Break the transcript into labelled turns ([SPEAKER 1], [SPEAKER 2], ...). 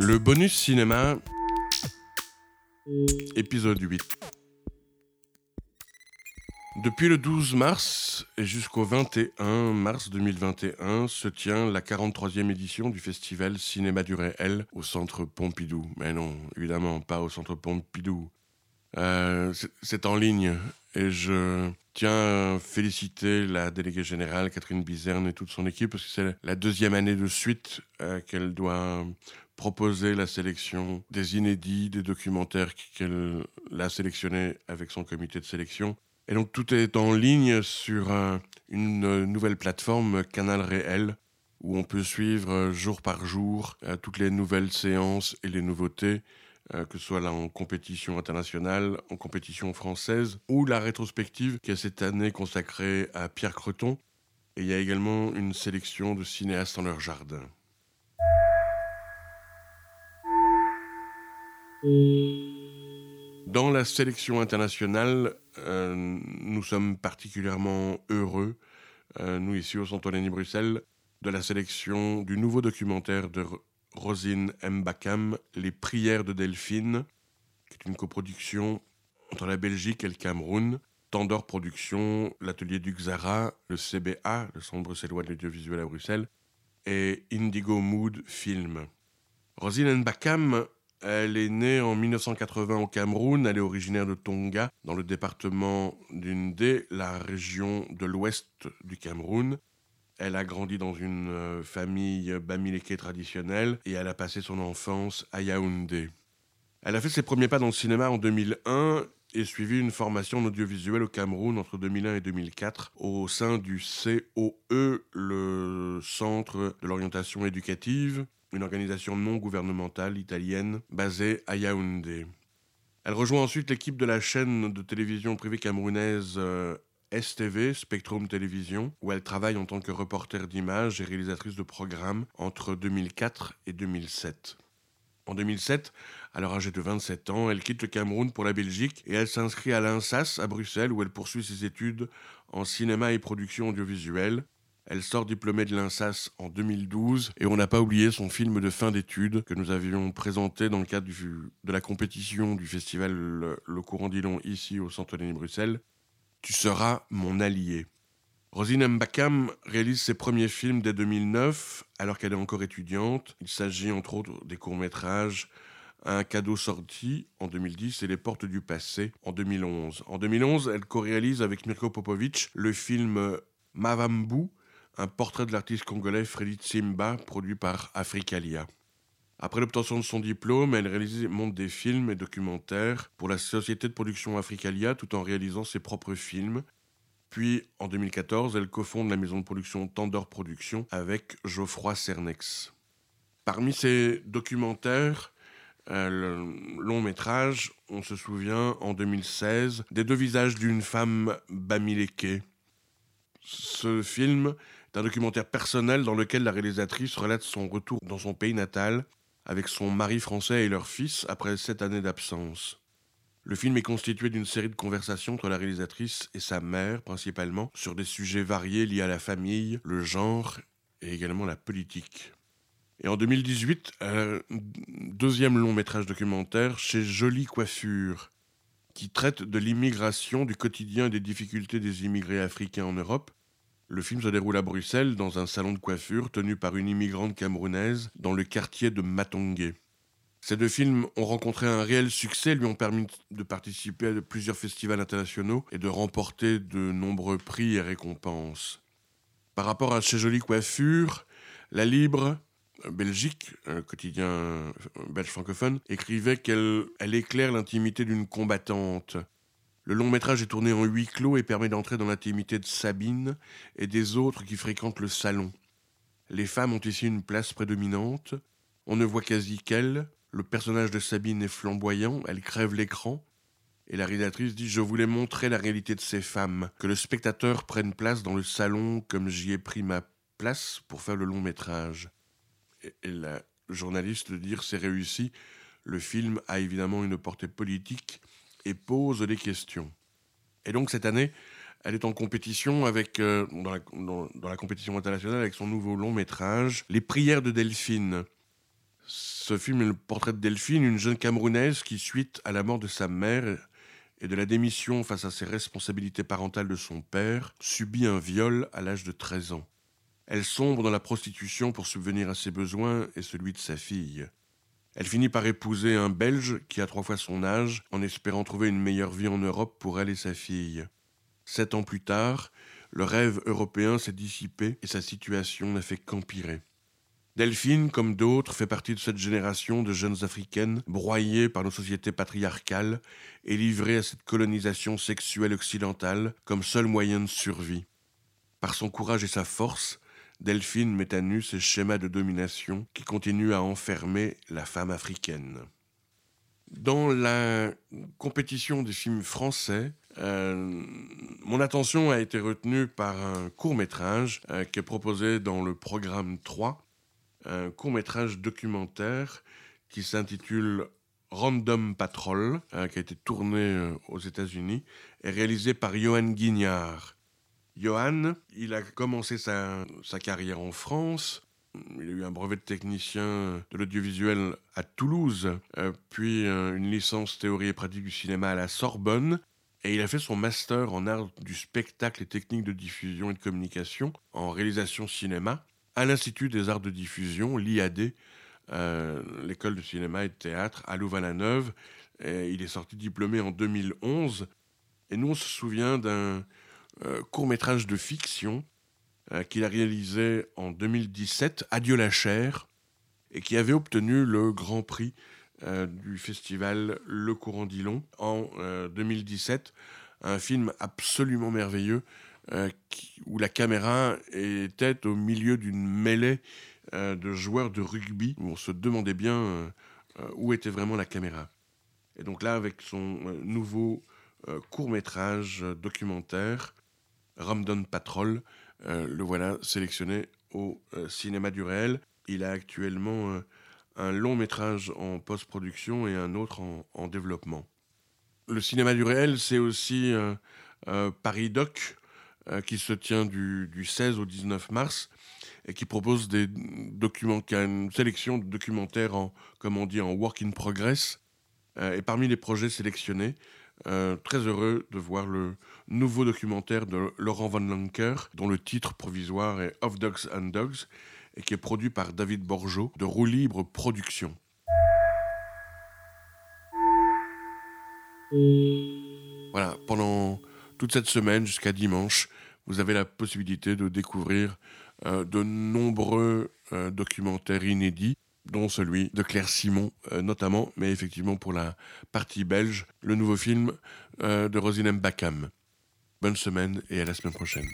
[SPEAKER 1] Le bonus cinéma, épisode 8. Depuis le 12 mars et jusqu'au 21 mars 2021 se tient la 43e édition du festival Cinéma du réel au Centre Pompidou. Mais non, évidemment pas au Centre Pompidou. Euh, c'est en ligne et je tiens à féliciter la déléguée générale Catherine Bizerne et toute son équipe parce que c'est la deuxième année de suite euh, qu'elle doit proposer la sélection des inédits, des documentaires qu'elle a sélectionnés avec son comité de sélection. Et donc tout est en ligne sur une nouvelle plateforme Canal Réel où on peut suivre euh, jour par jour euh, toutes les nouvelles séances et les nouveautés, euh, que ce soit là en compétition internationale, en compétition française, ou la rétrospective qui est cette année consacrée à Pierre Creton. Et il y a également une sélection de cinéastes dans leur jardin. Dans la sélection internationale, euh, nous sommes particulièrement heureux, euh, nous ici au Centre Bruxelles, de la sélection du nouveau documentaire de Rosine Mbakam, Les prières de Delphine, qui est une coproduction entre la Belgique et le Cameroun. Tandor Productions, l'atelier du Xara, le CBA, le Centre bruxellois de l'audiovisuel à Bruxelles, et Indigo Mood Film. Rosine Mbakam elle est née en 1980 au Cameroun. Elle est originaire de Tonga, dans le département d'Undé, la région de l'ouest du Cameroun. Elle a grandi dans une euh, famille bamileke traditionnelle et elle a passé son enfance à Yaoundé. Elle a fait ses premiers pas dans le cinéma en 2001 et suivi une formation en audiovisuel au Cameroun entre 2001 et 2004 au sein du COE, le Centre de l'orientation éducative, une organisation non gouvernementale italienne basée à Yaoundé. Elle rejoint ensuite l'équipe de la chaîne de télévision privée camerounaise euh, STV, Spectrum Télévision, où elle travaille en tant que reporter d'images et réalisatrice de programmes entre 2004 et 2007. En 2007, alors âgée de 27 ans, elle quitte le Cameroun pour la Belgique et elle s'inscrit à l'INSAS à Bruxelles où elle poursuit ses études en cinéma et production audiovisuelle elle sort diplômée de l'INSAS en 2012 et on n'a pas oublié son film de fin d'études que nous avions présenté dans le cadre de la compétition du festival Le, Courant d'Ilon ici au Centre Bruxelles. Tu seras mon allié. Rosine Mbakam réalise ses premiers films dès 2009 alors qu'elle est encore étudiante. Il s'agit entre autres des courts-métrages Un cadeau sorti en 2010 et Les portes du passé en 2011. En 2011, elle co-réalise avec Mirko Popovic le film Mavambu un portrait de l'artiste congolais Freddy Tsimba, produit par Africalia. Après l'obtention de son diplôme, elle monte des films et documentaires pour la société de production Africalia tout en réalisant ses propres films. Puis, en 2014, elle cofonde la maison de production Tandor Productions avec Geoffroy Cernex. Parmi ses documentaires, euh, long métrage, on se souvient en 2016 des deux visages d'une femme bamileke. Ce film un documentaire personnel dans lequel la réalisatrice relate son retour dans son pays natal avec son mari français et leur fils après sept années d'absence. Le film est constitué d'une série de conversations entre la réalisatrice et sa mère, principalement, sur des sujets variés liés à la famille, le genre et également la politique. Et en 2018, un deuxième long métrage documentaire chez Jolie Coiffure, qui traite de l'immigration, du quotidien et des difficultés des immigrés africains en Europe, le film se déroule à Bruxelles dans un salon de coiffure tenu par une immigrante camerounaise dans le quartier de Matongé. Ces deux films ont rencontré un réel succès, lui ont permis de participer à plusieurs festivals internationaux et de remporter de nombreux prix et récompenses. Par rapport à Chez Jolie Coiffure, La Libre, Belgique, un quotidien belge francophone, écrivait qu'elle éclaire l'intimité d'une combattante, le long métrage est tourné en huis clos et permet d'entrer dans l'intimité de Sabine et des autres qui fréquentent le salon. Les femmes ont ici une place prédominante. On ne voit quasi qu'elle. Le personnage de Sabine est flamboyant, elle crève l'écran. Et la réalisatrice dit Je voulais montrer la réalité de ces femmes, que le spectateur prenne place dans le salon comme j'y ai pris ma place pour faire le long métrage. Et, la journaliste de dire C'est réussi. Le film a évidemment une portée politique et pose des questions. Et donc cette année, elle est en compétition avec, euh, dans, la, compétition internationale avec son nouveau long métrage, Les prières de Delphine. Ce film est le portrait de Delphine, une jeune Camerounaise qui, suite à la mort de sa mère et de la démission face à ses responsabilités parentales de son père, subit un viol à l'âge de 13 ans. Elle sombre dans la prostitution pour subvenir à ses besoins et celui de sa fille. Elle finit par épouser un Belge qui a trois fois son âge, en espérant trouver une meilleure vie en Europe pour elle et sa fille. Sept ans plus tard, le rêve européen s'est dissipé et sa situation n'a fait qu'empirer. Delphine, comme d'autres, fait partie de cette génération de jeunes africaines broyées par nos sociétés patriarcales et livrées à cette colonisation sexuelle occidentale comme seul moyen de survie. Par son courage et sa force, Delphine met à nu ces schémas de domination qui continuent à enfermer la femme africaine. Dans la compétition des films français, euh, mon attention a été retenue par un court métrage euh, qui est proposé dans le programme 3, un court métrage documentaire qui s'intitule Random Patrol, euh, qui a été tourné aux États-Unis, et réalisé par Johan Guignard. Johan, il a commencé sa, carrière en France. Il a eu un brevet de technicien de l'audiovisuel à Toulouse, euh, puis euh, une licence théorie et pratique du cinéma à la Sorbonne. Et il a fait son master en art du spectacle et techniques de diffusion et de communication en réalisation cinéma à l'Institut des arts de diffusion, l'IAD, euh, l'école de cinéma et de théâtre à Louvain-la-Neuve. Il est sorti diplômé en 2011. Et nous, on se souvient d'un euh, court métrage de fiction euh, qu'il a réalisé en 2017, Adieu la chair, et qui avait obtenu le grand prix du festival Le Courant d'Ilon en 2017. Un film absolument merveilleux où la caméra était au milieu d'une mêlée de joueurs de rugby où on se demandait bien où était vraiment la caméra. Et donc là, avec son nouveau court métrage documentaire, Ramdon Patrol. Euh, le voilà sélectionné au euh, cinéma du réel. Il a actuellement euh, un long métrage en post-production et un autre en, développement. Le cinéma du réel, c'est aussi Paris Doc, qui se tient du, 16 au 19 mars et qui propose des documents, une sélection de documentaires en, comme on dit, en work in progress. et parmi les projets sélectionnés, euh, très heureux de voir le nouveau documentaire de Laurent Van Lanker, dont le titre provisoire est Of Dogs and Dogs, et qui est produit par David Borjo de Roue Libre Productions. Voilà, pendant toute cette semaine jusqu'à dimanche, vous avez la possibilité de découvrir euh, de nombreux euh, documentaires inédits dont celui de Claire Simon euh, notamment, mais effectivement pour la partie belge, le nouveau film de Rosine Mbakam. Bonne semaine et à la semaine prochaine.